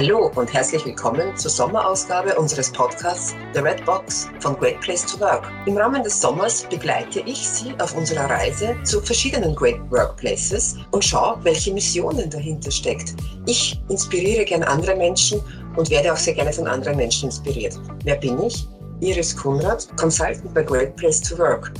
Hallo und herzlich willkommen zur Sommerausgabe unseres Podcasts The Red Box von Great Place to Work. Im Rahmen des Sommers begleite ich Sie auf unserer Reise zu verschiedenen Great Workplaces und schaue, welche Missionen dahinter steckt. Ich inspiriere gern andere Menschen und werde auch sehr gerne von anderen Menschen inspiriert. Wer bin ich? Iris Kunrad, Consultant bei Great Place to Work.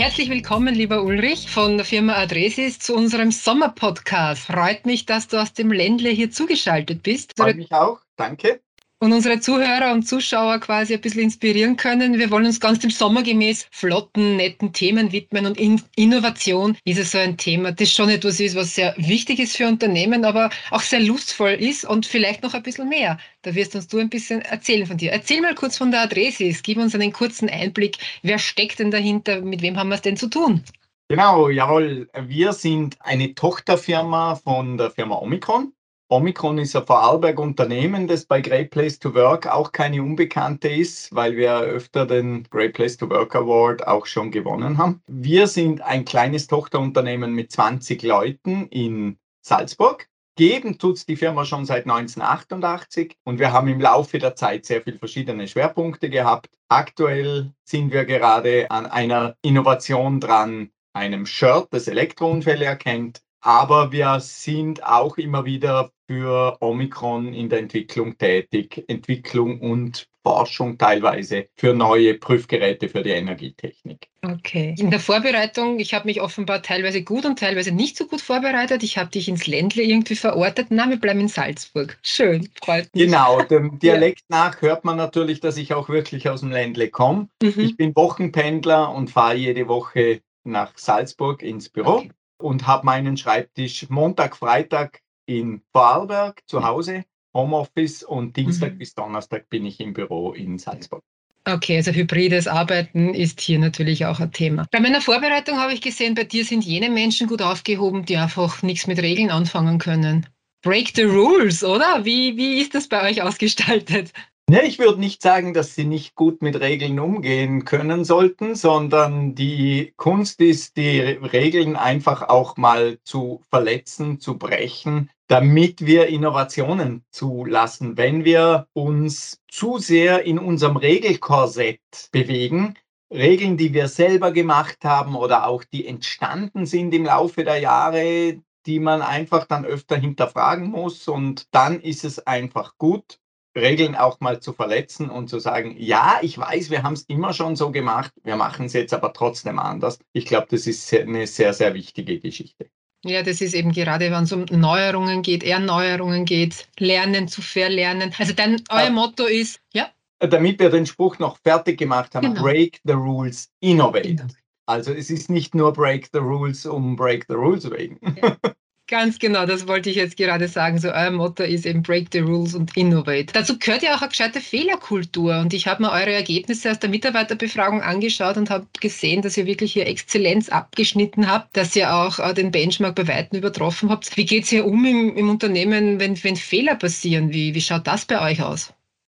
Herzlich willkommen, lieber Ulrich von der Firma Adresis zu unserem Sommerpodcast. Freut mich, dass du aus dem Ländle hier zugeschaltet bist. Freut mich auch. Danke und unsere Zuhörer und Zuschauer quasi ein bisschen inspirieren können. Wir wollen uns ganz dem Sommer gemäß flotten, netten Themen widmen und in Innovation ist es so ein Thema, das schon etwas ist, was sehr wichtig ist für Unternehmen, aber auch sehr lustvoll ist und vielleicht noch ein bisschen mehr. Da wirst uns du ein bisschen erzählen von dir. Erzähl mal kurz von der Adressis, gib uns einen kurzen Einblick. Wer steckt denn dahinter? Mit wem haben wir es denn zu tun? Genau, jawohl. Wir sind eine Tochterfirma von der Firma Omicron. Omicron ist ein Vorarlberg-Unternehmen, das bei Great Place to Work auch keine Unbekannte ist, weil wir öfter den Great Place to Work Award auch schon gewonnen haben. Wir sind ein kleines Tochterunternehmen mit 20 Leuten in Salzburg. Geben tut die Firma schon seit 1988 und wir haben im Laufe der Zeit sehr viele verschiedene Schwerpunkte gehabt. Aktuell sind wir gerade an einer Innovation dran, einem Shirt, das Elektrounfälle erkennt, aber wir sind auch immer wieder für Omikron in der Entwicklung tätig, Entwicklung und Forschung teilweise für neue Prüfgeräte für die Energietechnik. Okay. In der Vorbereitung, ich habe mich offenbar teilweise gut und teilweise nicht so gut vorbereitet. Ich habe dich ins Ländle irgendwie verortet. Na, wir bleiben in Salzburg. Schön, freut mich. Genau, dem Dialekt ja. nach hört man natürlich, dass ich auch wirklich aus dem Ländle komme. Mhm. Ich bin Wochenpendler und fahre jede Woche nach Salzburg ins Büro. Okay und habe meinen Schreibtisch Montag, Freitag in Vorarlberg zu Hause, Homeoffice und Dienstag mhm. bis Donnerstag bin ich im Büro in Salzburg. Okay, also hybrides Arbeiten ist hier natürlich auch ein Thema. Bei meiner Vorbereitung habe ich gesehen, bei dir sind jene Menschen gut aufgehoben, die einfach nichts mit Regeln anfangen können. Break the rules, oder? Wie, wie ist das bei euch ausgestaltet? Ja, ich würde nicht sagen, dass sie nicht gut mit Regeln umgehen können sollten, sondern die Kunst ist, die Regeln einfach auch mal zu verletzen, zu brechen, damit wir Innovationen zulassen. Wenn wir uns zu sehr in unserem Regelkorsett bewegen, Regeln, die wir selber gemacht haben oder auch die entstanden sind im Laufe der Jahre, die man einfach dann öfter hinterfragen muss und dann ist es einfach gut, Regeln auch mal zu verletzen und zu sagen, ja, ich weiß, wir haben es immer schon so gemacht, wir machen es jetzt aber trotzdem anders. Ich glaube, das ist eine sehr, sehr wichtige Geschichte. Ja, das ist eben gerade, wenn es um Neuerungen geht, Erneuerungen geht, Lernen zu verlernen. Also dann euer ja. Motto ist, ja? Damit wir den Spruch noch fertig gemacht haben, genau. break the rules, innovate. Genau. Also es ist nicht nur break the rules um break the rules wegen. Ja. Ganz genau, das wollte ich jetzt gerade sagen. So euer Motto ist eben Break the Rules und Innovate. Dazu gehört ja auch eine gescheite Fehlerkultur. Und ich habe mir eure Ergebnisse aus der Mitarbeiterbefragung angeschaut und habe gesehen, dass ihr wirklich hier Exzellenz abgeschnitten habt, dass ihr auch äh, den Benchmark bei Weitem übertroffen habt. Wie geht es hier um im, im Unternehmen, wenn, wenn Fehler passieren? Wie, wie schaut das bei euch aus?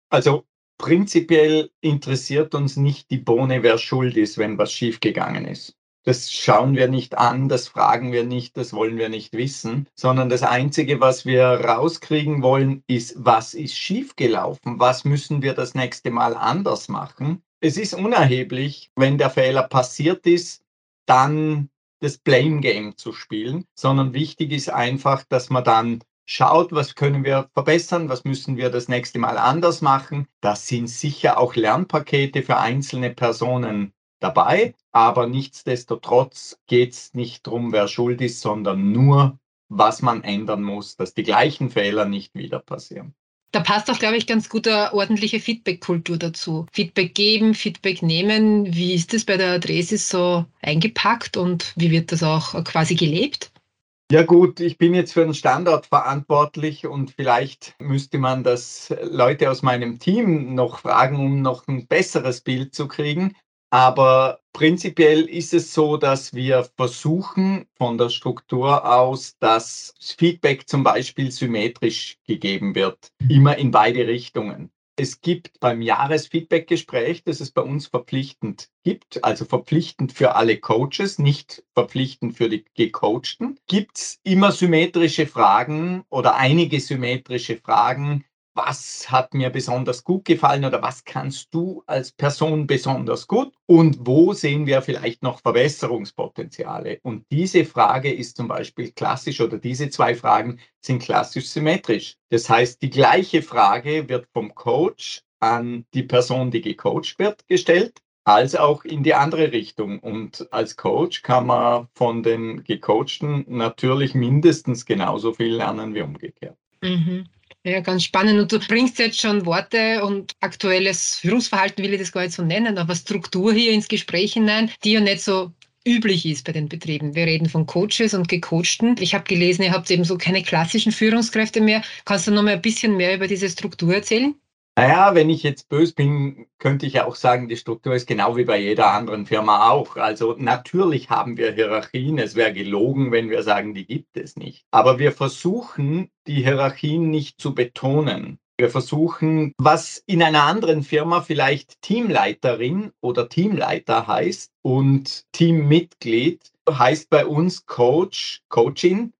Also prinzipiell interessiert uns nicht die Bohne, wer schuld ist, wenn was schiefgegangen ist. Das schauen wir nicht an, das fragen wir nicht, das wollen wir nicht wissen, sondern das Einzige, was wir rauskriegen wollen, ist, was ist schiefgelaufen, was müssen wir das nächste Mal anders machen. Es ist unerheblich, wenn der Fehler passiert ist, dann das Blame Game zu spielen, sondern wichtig ist einfach, dass man dann schaut, was können wir verbessern, was müssen wir das nächste Mal anders machen. Das sind sicher auch Lernpakete für einzelne Personen dabei. Aber nichtsdestotrotz geht es nicht darum, wer schuld ist, sondern nur, was man ändern muss, dass die gleichen Fehler nicht wieder passieren. Da passt auch, glaube ich, ganz gut eine ordentliche Feedback-Kultur dazu. Feedback geben, Feedback nehmen. Wie ist das bei der Adresis so eingepackt und wie wird das auch quasi gelebt? Ja gut, ich bin jetzt für den Standort verantwortlich und vielleicht müsste man das Leute aus meinem Team noch fragen, um noch ein besseres Bild zu kriegen. Aber prinzipiell ist es so, dass wir versuchen von der Struktur aus, dass Feedback zum Beispiel symmetrisch gegeben wird, immer in beide Richtungen. Es gibt beim Jahresfeedbackgespräch, das es bei uns verpflichtend gibt, also verpflichtend für alle Coaches, nicht verpflichtend für die Gecoachten, gibt es immer symmetrische Fragen oder einige symmetrische Fragen, was hat mir besonders gut gefallen oder was kannst du als Person besonders gut und wo sehen wir vielleicht noch Verbesserungspotenziale. Und diese Frage ist zum Beispiel klassisch oder diese zwei Fragen sind klassisch symmetrisch. Das heißt, die gleiche Frage wird vom Coach an die Person, die gecoacht wird, gestellt als auch in die andere Richtung. Und als Coach kann man von den Gecoachten natürlich mindestens genauso viel lernen wie umgekehrt. Mhm. Ja, ganz spannend. Und du bringst jetzt schon Worte und aktuelles Führungsverhalten, will ich das gar nicht so nennen, aber Struktur hier ins Gespräch hinein, die ja nicht so üblich ist bei den Betrieben. Wir reden von Coaches und Gecoachten. Ich habe gelesen, ihr habt eben so keine klassischen Führungskräfte mehr. Kannst du noch mal ein bisschen mehr über diese Struktur erzählen? Naja, wenn ich jetzt böse bin, könnte ich auch sagen, die Struktur ist genau wie bei jeder anderen Firma auch. Also natürlich haben wir Hierarchien. Es wäre gelogen, wenn wir sagen, die gibt es nicht. Aber wir versuchen, die Hierarchien nicht zu betonen. Wir versuchen, was in einer anderen Firma vielleicht Teamleiterin oder Teamleiter heißt und Teammitglied heißt bei uns Coach, Coaching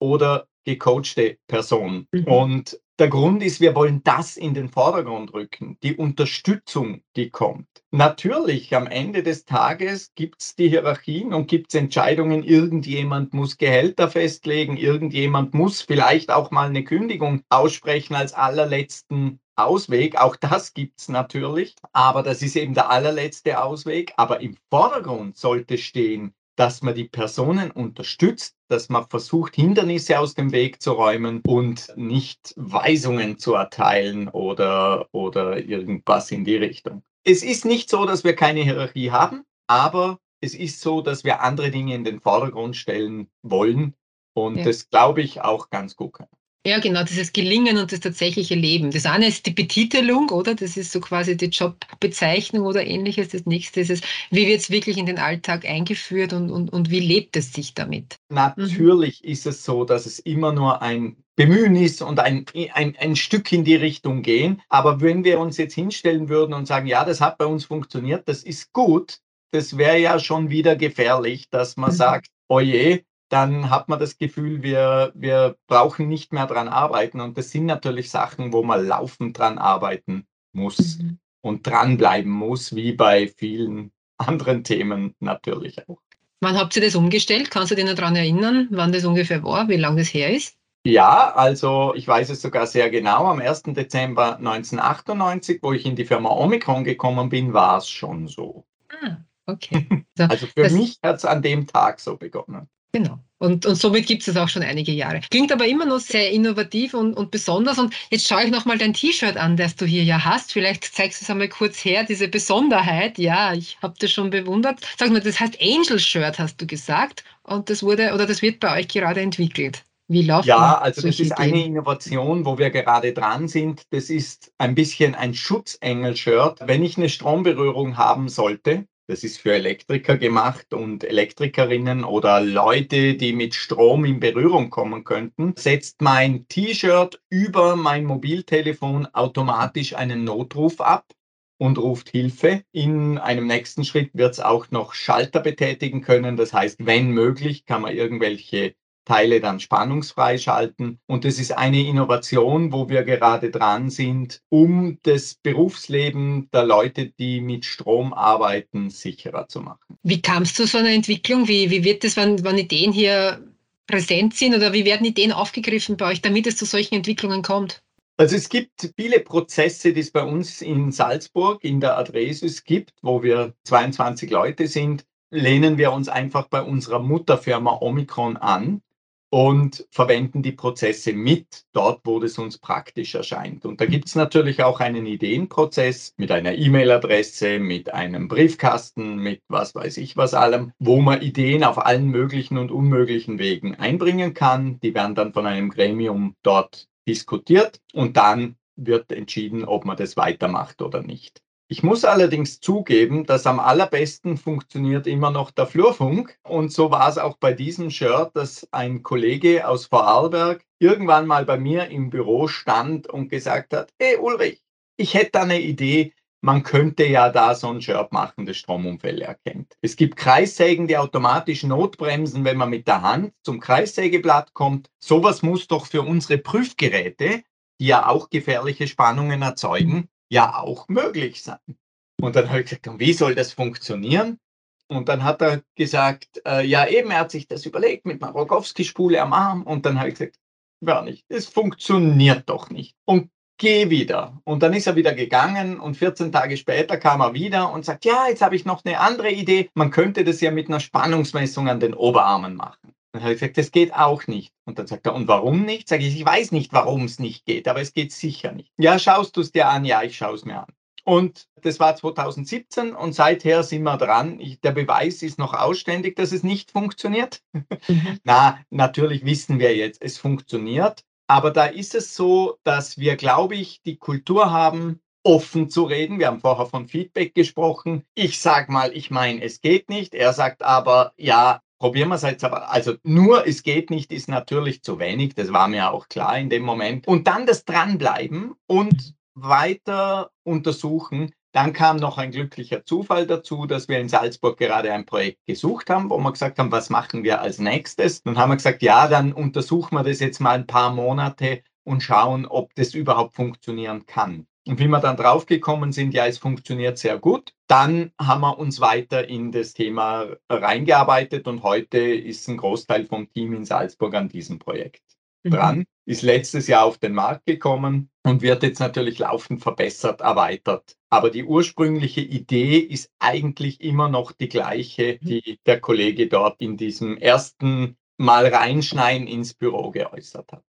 oder gecoachte Person. Mhm. Und der Grund ist, wir wollen das in den Vordergrund rücken, die Unterstützung, die kommt. Natürlich, am Ende des Tages gibt es die Hierarchien und gibt es Entscheidungen, irgendjemand muss Gehälter festlegen, irgendjemand muss vielleicht auch mal eine Kündigung aussprechen als allerletzten Ausweg. Auch das gibt es natürlich, aber das ist eben der allerletzte Ausweg. Aber im Vordergrund sollte stehen, dass man die Personen unterstützt, dass man versucht, Hindernisse aus dem Weg zu räumen und nicht Weisungen zu erteilen oder, oder irgendwas in die Richtung. Es ist nicht so, dass wir keine Hierarchie haben, aber es ist so, dass wir andere Dinge in den Vordergrund stellen wollen und ja. das glaube ich auch ganz gut können. Ja, genau, dieses Gelingen und das tatsächliche Leben. Das eine ist die Betitelung, oder? Das ist so quasi die Jobbezeichnung oder ähnliches. Das nächste ist es, wie wird es wirklich in den Alltag eingeführt und, und, und wie lebt es sich damit? Natürlich mhm. ist es so, dass es immer nur ein Bemühen ist und ein, ein, ein Stück in die Richtung gehen. Aber wenn wir uns jetzt hinstellen würden und sagen, ja, das hat bei uns funktioniert, das ist gut, das wäre ja schon wieder gefährlich, dass man mhm. sagt, oje, dann hat man das Gefühl, wir, wir brauchen nicht mehr dran arbeiten. Und das sind natürlich Sachen, wo man laufend dran arbeiten muss mhm. und dranbleiben muss, wie bei vielen anderen Themen natürlich auch. Wann habt ihr das umgestellt? Kannst du dich noch daran erinnern, wann das ungefähr war, wie lange das her ist? Ja, also ich weiß es sogar sehr genau. Am 1. Dezember 1998, wo ich in die Firma Omicron gekommen bin, war es schon so. Ah, okay. So, also für mich hat es an dem Tag so begonnen. Und, und somit gibt es es auch schon einige Jahre. Klingt aber immer noch sehr innovativ und, und besonders. Und jetzt schaue ich nochmal dein T-Shirt an, das du hier ja hast. Vielleicht zeigst du es einmal kurz her, diese Besonderheit. Ja, ich habe das schon bewundert. Sag mal, das heißt Angel Shirt, hast du gesagt. Und das wurde oder das wird bei euch gerade entwickelt. Wie läuft Ja, also das ist Ideen? eine Innovation, wo wir gerade dran sind. Das ist ein bisschen ein Schutzengel-Shirt. Wenn ich eine Stromberührung haben sollte, das ist für Elektriker gemacht und Elektrikerinnen oder Leute, die mit Strom in Berührung kommen könnten. Setzt mein T-Shirt über mein Mobiltelefon automatisch einen Notruf ab und ruft Hilfe. In einem nächsten Schritt wird es auch noch Schalter betätigen können. Das heißt, wenn möglich, kann man irgendwelche Teile dann spannungsfrei schalten. Und das ist eine Innovation, wo wir gerade dran sind, um das Berufsleben der Leute, die mit Strom arbeiten, sicherer zu machen. Wie kam es zu so einer Entwicklung? Wie, wie wird das, wenn, wenn Ideen hier präsent sind oder wie werden Ideen aufgegriffen bei euch, damit es zu solchen Entwicklungen kommt? Also es gibt viele Prozesse, die es bei uns in Salzburg in der Adresis gibt, wo wir 22 Leute sind, lehnen wir uns einfach bei unserer Mutterfirma Omicron an und verwenden die Prozesse mit dort, wo es uns praktisch erscheint. Und da gibt es natürlich auch einen Ideenprozess mit einer E-Mail-Adresse, mit einem Briefkasten, mit was weiß ich was allem, wo man Ideen auf allen möglichen und unmöglichen Wegen einbringen kann. Die werden dann von einem Gremium dort diskutiert und dann wird entschieden, ob man das weitermacht oder nicht. Ich muss allerdings zugeben, dass am allerbesten funktioniert immer noch der Flurfunk. Und so war es auch bei diesem Shirt, dass ein Kollege aus Vorarlberg irgendwann mal bei mir im Büro stand und gesagt hat, hey Ulrich, ich hätte eine Idee, man könnte ja da so ein Shirt machen, das Stromunfälle erkennt. Es gibt Kreissägen, die automatisch notbremsen, wenn man mit der Hand zum Kreissägeblatt kommt. Sowas muss doch für unsere Prüfgeräte die ja auch gefährliche Spannungen erzeugen, ja auch möglich sein. Und dann habe ich gesagt, wie soll das funktionieren? Und dann hat er gesagt, äh, ja eben, er hat sich das überlegt mit einer Rogowski-Spule am Arm. Und dann habe ich gesagt, gar nicht, es funktioniert doch nicht. Und geh wieder. Und dann ist er wieder gegangen und 14 Tage später kam er wieder und sagt, ja, jetzt habe ich noch eine andere Idee. Man könnte das ja mit einer Spannungsmessung an den Oberarmen machen. Dann habe ich gesagt, das geht auch nicht. Und dann sagt er, und warum nicht? Sage ich, ich weiß nicht, warum es nicht geht, aber es geht sicher nicht. Ja, schaust du es dir an? Ja, ich schaue es mir an. Und das war 2017 und seither sind wir dran. Ich, der Beweis ist noch ausständig, dass es nicht funktioniert. Mhm. Na, natürlich wissen wir jetzt, es funktioniert. Aber da ist es so, dass wir, glaube ich, die Kultur haben, offen zu reden. Wir haben vorher von Feedback gesprochen. Ich sage mal, ich meine, es geht nicht. Er sagt aber, ja, probieren wir es jetzt aber. Also nur es geht nicht ist natürlich zu wenig. Das war mir auch klar in dem Moment. Und dann das Dranbleiben und weiter untersuchen. Dann kam noch ein glücklicher Zufall dazu, dass wir in Salzburg gerade ein Projekt gesucht haben, wo wir gesagt haben, was machen wir als nächstes? Dann haben wir gesagt, ja, dann untersuchen wir das jetzt mal ein paar Monate und schauen, ob das überhaupt funktionieren kann. Und wie wir dann draufgekommen sind, ja, es funktioniert sehr gut, dann haben wir uns weiter in das Thema reingearbeitet und heute ist ein Großteil vom Team in Salzburg an diesem Projekt mhm. dran ist letztes Jahr auf den Markt gekommen und wird jetzt natürlich laufend verbessert, erweitert. Aber die ursprüngliche Idee ist eigentlich immer noch die gleiche, mhm. die der Kollege dort in diesem ersten Mal reinschneien ins Büro geäußert hat.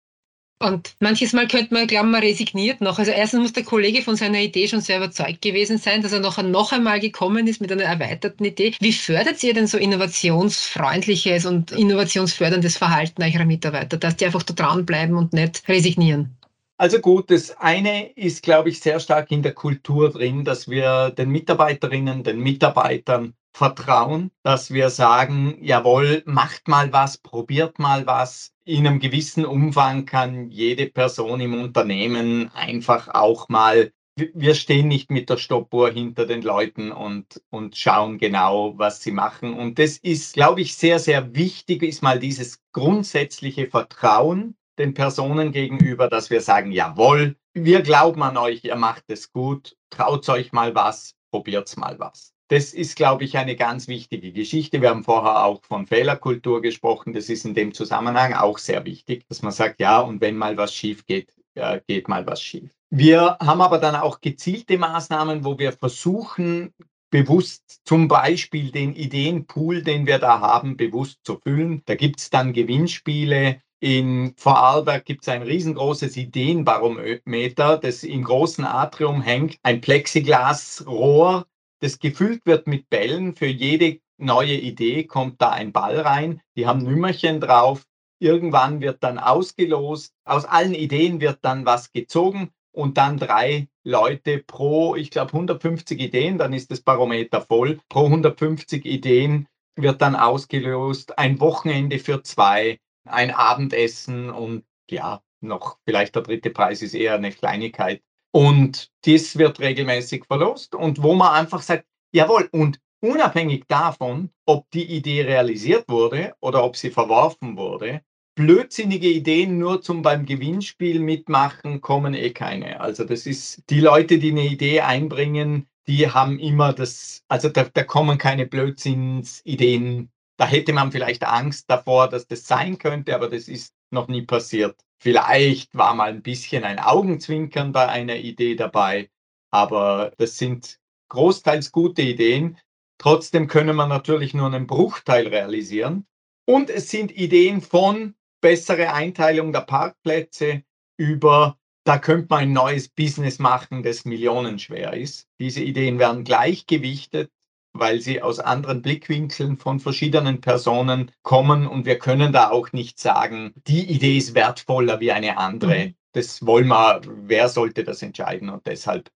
Und manches Mal könnte man glauben, man resigniert noch. Also erstens muss der Kollege von seiner Idee schon sehr überzeugt gewesen sein, dass er noch, noch einmal gekommen ist mit einer erweiterten Idee. Wie fördert ihr denn so innovationsfreundliches und innovationsförderndes Verhalten eurer Mitarbeiter, dass die einfach da dranbleiben und nicht resignieren? Also gut, das eine ist, glaube ich, sehr stark in der Kultur drin, dass wir den Mitarbeiterinnen, den Mitarbeitern vertrauen, dass wir sagen, jawohl, macht mal was, probiert mal was. In einem gewissen Umfang kann jede Person im Unternehmen einfach auch mal, wir stehen nicht mit der Stoppuhr hinter den Leuten und, und schauen genau, was sie machen. Und das ist, glaube ich, sehr, sehr wichtig, ist mal dieses grundsätzliche Vertrauen den Personen gegenüber, dass wir sagen, jawohl, wir glauben an euch, ihr macht es gut, traut euch mal was, probiert's mal was. Das ist, glaube ich, eine ganz wichtige Geschichte. Wir haben vorher auch von Fehlerkultur gesprochen. Das ist in dem Zusammenhang auch sehr wichtig, dass man sagt, ja, und wenn mal was schief geht, äh, geht mal was schief. Wir haben aber dann auch gezielte Maßnahmen, wo wir versuchen, bewusst zum Beispiel den Ideenpool, den wir da haben, bewusst zu füllen. Da gibt es dann Gewinnspiele. In Vorarlberg gibt es ein riesengroßes Ideenbarometer, das im großen Atrium hängt. Ein Plexiglasrohr, das gefüllt wird mit Bällen. Für jede neue Idee kommt da ein Ball rein. Die haben Nümmerchen drauf. Irgendwann wird dann ausgelost. Aus allen Ideen wird dann was gezogen und dann drei Leute pro, ich glaube, 150 Ideen, dann ist das Barometer voll. Pro 150 Ideen wird dann ausgelost. Ein Wochenende für zwei, ein Abendessen und ja, noch vielleicht der dritte Preis ist eher eine Kleinigkeit. Und das wird regelmäßig verlost und wo man einfach sagt, jawohl, und unabhängig davon, ob die Idee realisiert wurde oder ob sie verworfen wurde, blödsinnige Ideen nur zum beim Gewinnspiel mitmachen, kommen eh keine. Also das ist die Leute, die eine Idee einbringen, die haben immer das, also da, da kommen keine Blödsinnsideen. Da hätte man vielleicht Angst davor, dass das sein könnte, aber das ist noch nie passiert. Vielleicht war mal ein bisschen ein Augenzwinkern bei einer Idee dabei, aber das sind großteils gute Ideen. Trotzdem können wir natürlich nur einen Bruchteil realisieren. Und es sind Ideen von bessere Einteilung der Parkplätze über, da könnte man ein neues Business machen, das millionenschwer ist. Diese Ideen werden gleichgewichtet weil sie aus anderen Blickwinkeln von verschiedenen Personen kommen und wir können da auch nicht sagen, die Idee ist wertvoller wie eine andere. Mhm. Das wollen wir, wer sollte das entscheiden und deshalb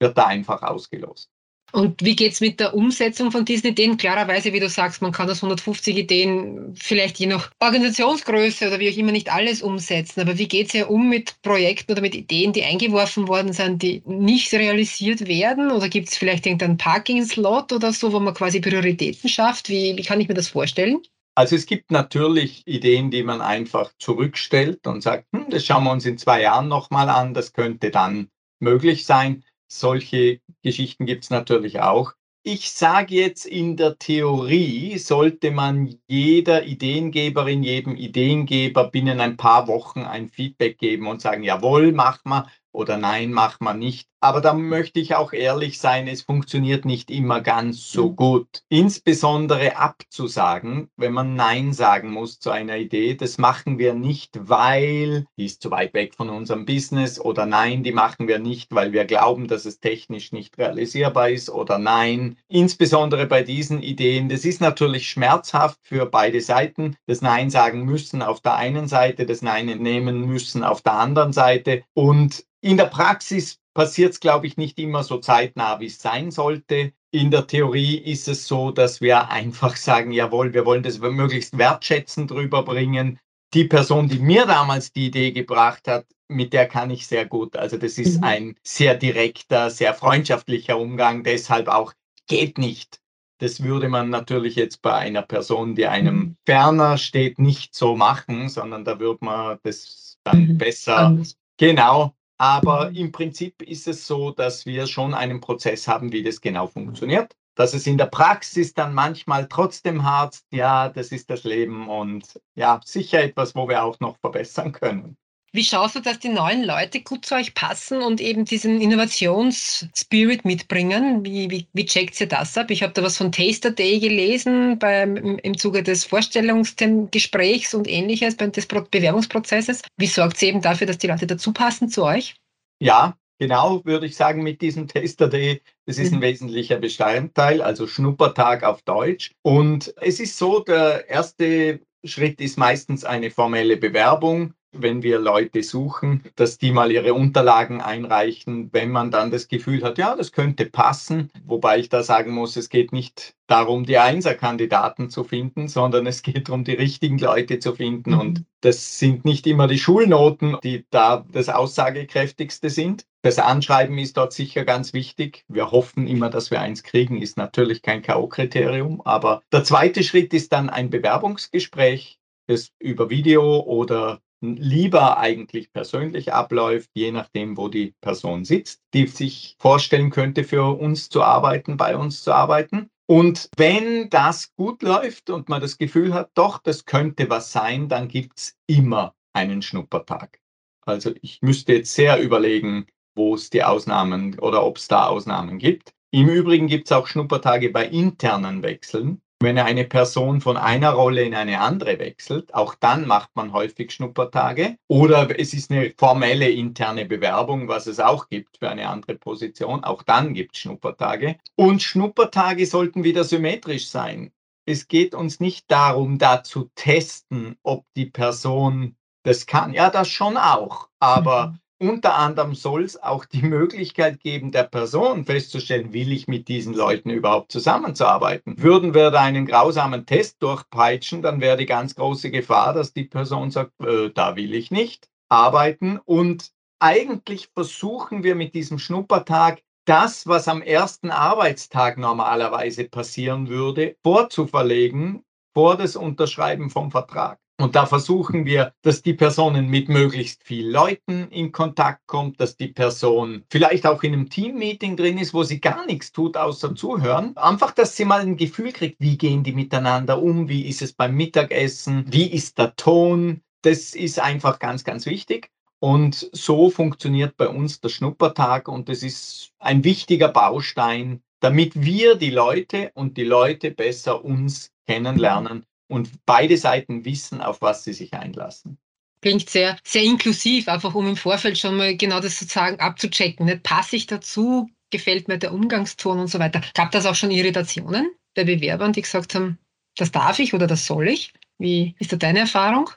wird da einfach ausgelost. Und wie geht es mit der Umsetzung von diesen Ideen? Klarerweise, wie du sagst, man kann das 150 Ideen vielleicht je nach Organisationsgröße oder wie auch immer nicht alles umsetzen. Aber wie geht es ja um mit Projekten oder mit Ideen, die eingeworfen worden sind, die nicht realisiert werden? Oder gibt es vielleicht irgendeinen Parking-Slot oder so, wo man quasi Prioritäten schafft? Wie, wie kann ich mir das vorstellen? Also es gibt natürlich Ideen, die man einfach zurückstellt und sagt, hm, das schauen wir uns in zwei Jahren nochmal an, das könnte dann möglich sein. Solche Geschichten gibt es natürlich auch. Ich sage jetzt, in der Theorie sollte man jeder Ideengeberin, jedem Ideengeber binnen ein paar Wochen ein Feedback geben und sagen, jawohl, mach mal oder nein, mach mal nicht. Aber da möchte ich auch ehrlich sein, es funktioniert nicht immer ganz so mhm. gut. Insbesondere abzusagen, wenn man Nein sagen muss zu einer Idee, das machen wir nicht, weil die ist zu weit weg von unserem Business oder nein, die machen wir nicht, weil wir glauben, dass es technisch nicht realisierbar ist oder nein. Insbesondere bei diesen Ideen, das ist natürlich schmerzhaft für beide Seiten, das Nein sagen müssen auf der einen Seite, das Nein nehmen müssen auf der anderen Seite und in der Praxis passiert es, glaube ich, nicht immer so zeitnah, wie es sein sollte. In der Theorie ist es so, dass wir einfach sagen, jawohl, wir wollen das möglichst wertschätzend drüber bringen. Die Person, die mir damals die Idee gebracht hat, mit der kann ich sehr gut. Also das ist mhm. ein sehr direkter, sehr freundschaftlicher Umgang. Deshalb auch geht nicht. Das würde man natürlich jetzt bei einer Person, die einem mhm. ferner steht, nicht so machen, sondern da würde man das dann mhm. besser. Anders. Genau, aber mhm. im Prinzip ist es so, dass wir schon einen Prozess haben, wie das genau funktioniert. Dass es in der Praxis dann manchmal trotzdem hart, ja, das ist das Leben und ja, sicher etwas, wo wir auch noch verbessern können. Wie schaust du, dass die neuen Leute gut zu euch passen und eben diesen Innovationsspirit mitbringen? Wie, wie, wie checkt ihr das ab? Ich habe da was von Taster Day gelesen beim, im Zuge des Vorstellungsgesprächs und ähnliches, des Bewerbungsprozesses. Wie sorgt ihr eben dafür, dass die Leute dazu passen zu euch? Ja, genau, würde ich sagen, mit diesem Taster Day. Das ist ein mhm. wesentlicher Bestandteil, also Schnuppertag auf Deutsch. Und es ist so, der erste Schritt ist meistens eine formelle Bewerbung wenn wir Leute suchen, dass die mal ihre Unterlagen einreichen, wenn man dann das Gefühl hat, ja, das könnte passen. Wobei ich da sagen muss, es geht nicht darum, die Einserkandidaten zu finden, sondern es geht darum, die richtigen Leute zu finden. Und mhm. das sind nicht immer die Schulnoten, die da das aussagekräftigste sind. Das Anschreiben ist dort sicher ganz wichtig. Wir hoffen immer, dass wir eins kriegen, ist natürlich kein K.O.-Kriterium. Aber der zweite Schritt ist dann ein Bewerbungsgespräch, das über Video oder lieber eigentlich persönlich abläuft, je nachdem, wo die Person sitzt, die sich vorstellen könnte, für uns zu arbeiten, bei uns zu arbeiten. Und wenn das gut läuft und man das Gefühl hat, doch, das könnte was sein, dann gibt es immer einen Schnuppertag. Also ich müsste jetzt sehr überlegen, wo es die Ausnahmen oder ob es da Ausnahmen gibt. Im Übrigen gibt es auch Schnuppertage bei internen Wechseln. Wenn eine Person von einer Rolle in eine andere wechselt, auch dann macht man häufig Schnuppertage. Oder es ist eine formelle interne Bewerbung, was es auch gibt für eine andere Position. Auch dann gibt es Schnuppertage. Und Schnuppertage sollten wieder symmetrisch sein. Es geht uns nicht darum, da zu testen, ob die Person das kann. Ja, das schon auch. Aber mhm. Unter anderem soll es auch die Möglichkeit geben, der Person festzustellen, will ich mit diesen Leuten überhaupt zusammenzuarbeiten. Würden wir da einen grausamen Test durchpeitschen, dann wäre die ganz große Gefahr, dass die Person sagt, äh, da will ich nicht arbeiten. Und eigentlich versuchen wir mit diesem Schnuppertag das, was am ersten Arbeitstag normalerweise passieren würde, vorzuverlegen vor das Unterschreiben vom Vertrag. Und da versuchen wir, dass die Personen mit möglichst vielen Leuten in Kontakt kommt, dass die Person vielleicht auch in einem Teammeeting drin ist, wo sie gar nichts tut, außer zuhören. Einfach, dass sie mal ein Gefühl kriegt, wie gehen die miteinander um, wie ist es beim Mittagessen, wie ist der Ton. Das ist einfach ganz, ganz wichtig. Und so funktioniert bei uns der Schnuppertag und das ist ein wichtiger Baustein, damit wir die Leute und die Leute besser uns kennenlernen und beide Seiten wissen, auf was sie sich einlassen. Klingt sehr, sehr inklusiv, einfach um im Vorfeld schon mal genau das sozusagen abzuchecken. Nicht passe ich dazu, gefällt mir der Umgangston und so weiter. Gab das auch schon Irritationen bei Bewerbern, die gesagt haben, das darf ich oder das soll ich? Wie ist da deine Erfahrung?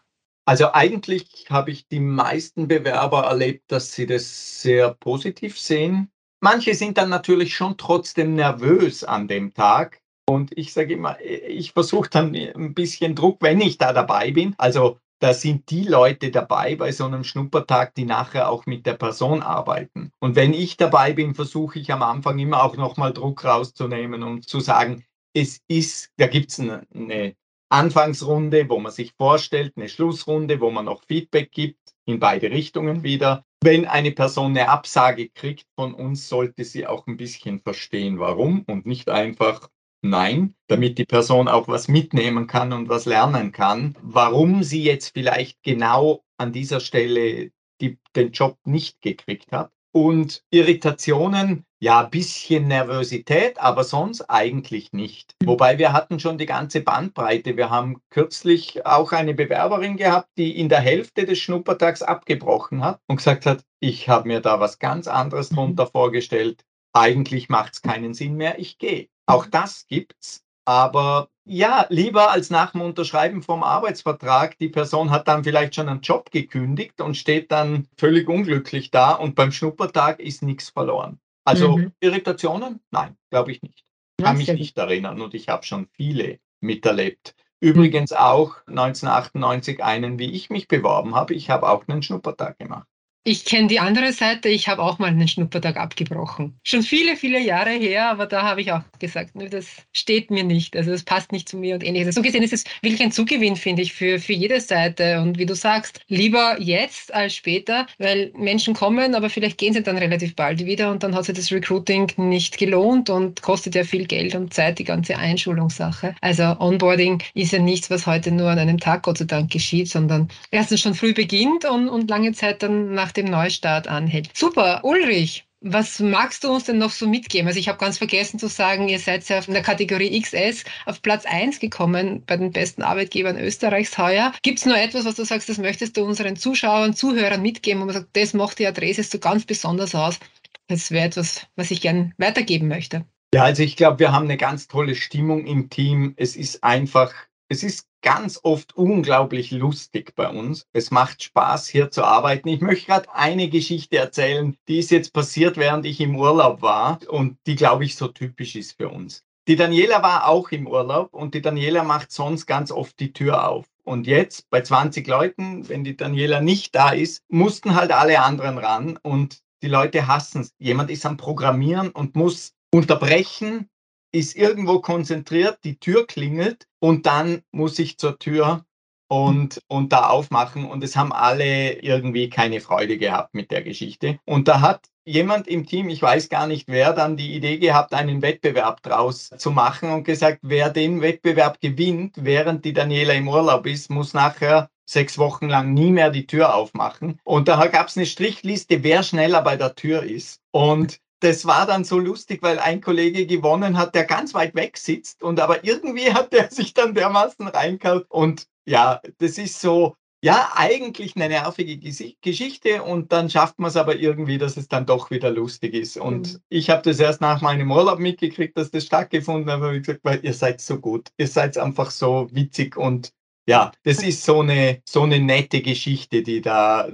Also eigentlich habe ich die meisten Bewerber erlebt, dass sie das sehr positiv sehen. Manche sind dann natürlich schon trotzdem nervös an dem Tag, und ich sage immer, ich versuche dann ein bisschen Druck, wenn ich da dabei bin. Also da sind die Leute dabei bei so einem Schnuppertag, die nachher auch mit der Person arbeiten. Und wenn ich dabei bin, versuche ich am Anfang immer auch nochmal Druck rauszunehmen und zu sagen, es ist, da gibt es eine, eine Anfangsrunde, wo man sich vorstellt, eine Schlussrunde, wo man noch Feedback gibt, in beide Richtungen wieder. Wenn eine Person eine Absage kriegt von uns, sollte sie auch ein bisschen verstehen, warum und nicht einfach Nein, damit die Person auch was mitnehmen kann und was lernen kann, warum sie jetzt vielleicht genau an dieser Stelle die, den Job nicht gekriegt hat. Und Irritationen, ja, bisschen Nervosität, aber sonst eigentlich nicht. Mhm. Wobei wir hatten schon die ganze Bandbreite. Wir haben kürzlich auch eine Bewerberin gehabt, die in der Hälfte des Schnuppertags abgebrochen hat und gesagt hat, ich habe mir da was ganz anderes mhm. drunter vorgestellt. Eigentlich macht es keinen Sinn mehr, ich gehe. Auch das gibt's. Aber ja, lieber als nach dem Unterschreiben vom Arbeitsvertrag, die Person hat dann vielleicht schon einen Job gekündigt und steht dann völlig unglücklich da und beim Schnuppertag ist nichts verloren. Also mhm. Irritationen? Nein, glaube ich nicht. Ich kann mich nicht erinnern und ich habe schon viele miterlebt. Übrigens auch 1998 einen, wie ich mich beworben habe. Ich habe auch einen Schnuppertag gemacht. Ich kenne die andere Seite, ich habe auch mal einen Schnuppertag abgebrochen. Schon viele, viele Jahre her, aber da habe ich auch gesagt, das steht mir nicht, also das passt nicht zu mir und ähnliches. So gesehen ist es wirklich ein Zugewinn, finde ich, für, für jede Seite. Und wie du sagst, lieber jetzt als später, weil Menschen kommen, aber vielleicht gehen sie dann relativ bald wieder und dann hat sich das Recruiting nicht gelohnt und kostet ja viel Geld und Zeit, die ganze Einschulungssache. Also Onboarding ist ja nichts, was heute nur an einem Tag Gott sei Dank geschieht, sondern erstens schon früh beginnt und, und lange Zeit dann nach dem Neustart anhält. Super, Ulrich. Was magst du uns denn noch so mitgeben? Also ich habe ganz vergessen zu sagen, ihr seid ja in der Kategorie XS auf Platz 1 gekommen bei den besten Arbeitgebern Österreichs heuer. Gibt es nur etwas, was du sagst, das möchtest du unseren Zuschauern, Zuhörern mitgeben, wo man sagt, das macht die Adresse so ganz besonders aus? Das wäre etwas, was ich gern weitergeben möchte. Ja, also ich glaube, wir haben eine ganz tolle Stimmung im Team. Es ist einfach es ist ganz oft unglaublich lustig bei uns. Es macht Spaß, hier zu arbeiten. Ich möchte gerade eine Geschichte erzählen, die ist jetzt passiert, während ich im Urlaub war und die, glaube ich, so typisch ist für uns. Die Daniela war auch im Urlaub und die Daniela macht sonst ganz oft die Tür auf. Und jetzt bei 20 Leuten, wenn die Daniela nicht da ist, mussten halt alle anderen ran und die Leute hassen es. Jemand ist am Programmieren und muss unterbrechen, ist irgendwo konzentriert, die Tür klingelt und dann muss ich zur Tür und, und da aufmachen. Und es haben alle irgendwie keine Freude gehabt mit der Geschichte. Und da hat jemand im Team, ich weiß gar nicht wer, dann die Idee gehabt, einen Wettbewerb draus zu machen und gesagt, wer den Wettbewerb gewinnt, während die Daniela im Urlaub ist, muss nachher sechs Wochen lang nie mehr die Tür aufmachen. Und da gab es eine Strichliste, wer schneller bei der Tür ist. Und das war dann so lustig, weil ein Kollege gewonnen hat, der ganz weit weg sitzt und aber irgendwie hat der sich dann dermaßen reingehauen und ja, das ist so, ja, eigentlich eine nervige Geschichte und dann schafft man es aber irgendwie, dass es dann doch wieder lustig ist. Und mhm. ich habe das erst nach meinem Urlaub mitgekriegt, dass das stattgefunden hat, aber wie gesagt, weil ihr seid so gut, ihr seid einfach so witzig und ja, das ist so eine, so eine nette Geschichte, die da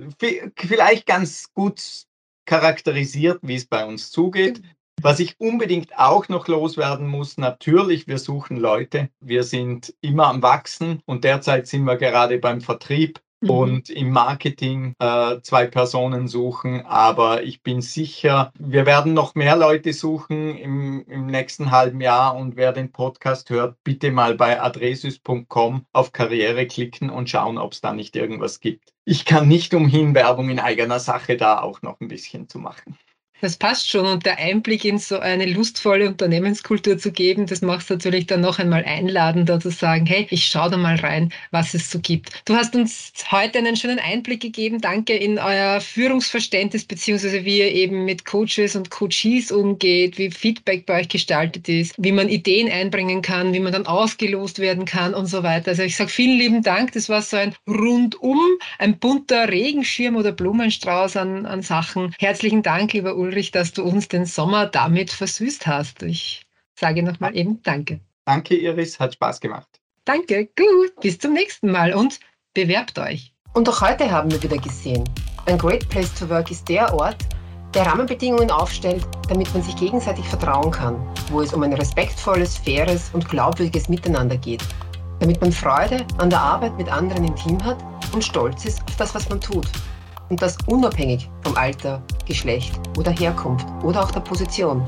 vielleicht ganz gut charakterisiert, wie es bei uns zugeht. Was ich unbedingt auch noch loswerden muss, natürlich, wir suchen Leute. Wir sind immer am Wachsen und derzeit sind wir gerade beim Vertrieb mhm. und im Marketing äh, zwei Personen suchen. Aber ich bin sicher, wir werden noch mehr Leute suchen im, im nächsten halben Jahr. Und wer den Podcast hört, bitte mal bei adresus.com auf Karriere klicken und schauen, ob es da nicht irgendwas gibt. Ich kann nicht umhin, Werbung in eigener Sache da auch noch ein bisschen zu machen. Das passt schon und der Einblick in so eine lustvolle Unternehmenskultur zu geben, das macht es natürlich dann noch einmal einladender zu sagen, hey, ich schaue da mal rein, was es so gibt. Du hast uns heute einen schönen Einblick gegeben, danke in euer Führungsverständnis beziehungsweise wie ihr eben mit Coaches und Coaches umgeht, wie Feedback bei euch gestaltet ist, wie man Ideen einbringen kann, wie man dann ausgelost werden kann und so weiter. Also ich sage vielen lieben Dank, das war so ein rundum, ein bunter Regenschirm oder Blumenstrauß an, an Sachen. Herzlichen Dank, lieber Ulrich. Ulrich, dass du uns den Sommer damit versüßt hast. Ich sage nochmal eben Danke. Danke, Iris, hat Spaß gemacht. Danke, gut, bis zum nächsten Mal und bewerbt euch. Und auch heute haben wir wieder gesehen, ein Great Place to Work ist der Ort, der Rahmenbedingungen aufstellt, damit man sich gegenseitig vertrauen kann, wo es um ein respektvolles, faires und glaubwürdiges Miteinander geht, damit man Freude an der Arbeit mit anderen im Team hat und stolz ist auf das, was man tut. Und das unabhängig vom Alter, Geschlecht oder Herkunft oder auch der Position.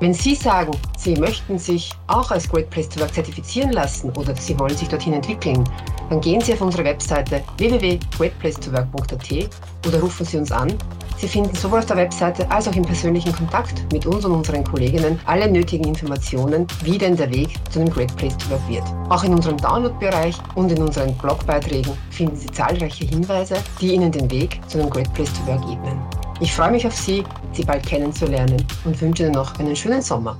Wenn Sie sagen, Sie möchten sich auch als Great Place to Work zertifizieren lassen oder Sie wollen sich dorthin entwickeln, dann gehen Sie auf unsere Webseite www.greatplacetowork.at oder rufen Sie uns an. Sie finden sowohl auf der Webseite als auch im persönlichen Kontakt mit uns und unseren Kolleginnen alle nötigen Informationen, wie denn der Weg zu einem Great Place to Work wird. Auch in unserem Download-Bereich und in unseren Blogbeiträgen finden Sie zahlreiche Hinweise, die Ihnen den Weg zu einem Great Place to Work ebnen. Ich freue mich auf Sie, Sie bald kennenzulernen und wünsche Ihnen noch einen schönen Sommer.